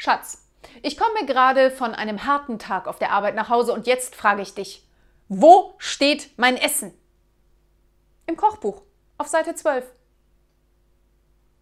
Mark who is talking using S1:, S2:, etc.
S1: Schatz, ich komme gerade von einem harten Tag auf der Arbeit nach Hause und jetzt frage ich dich, wo steht mein Essen? Im Kochbuch, auf Seite 12.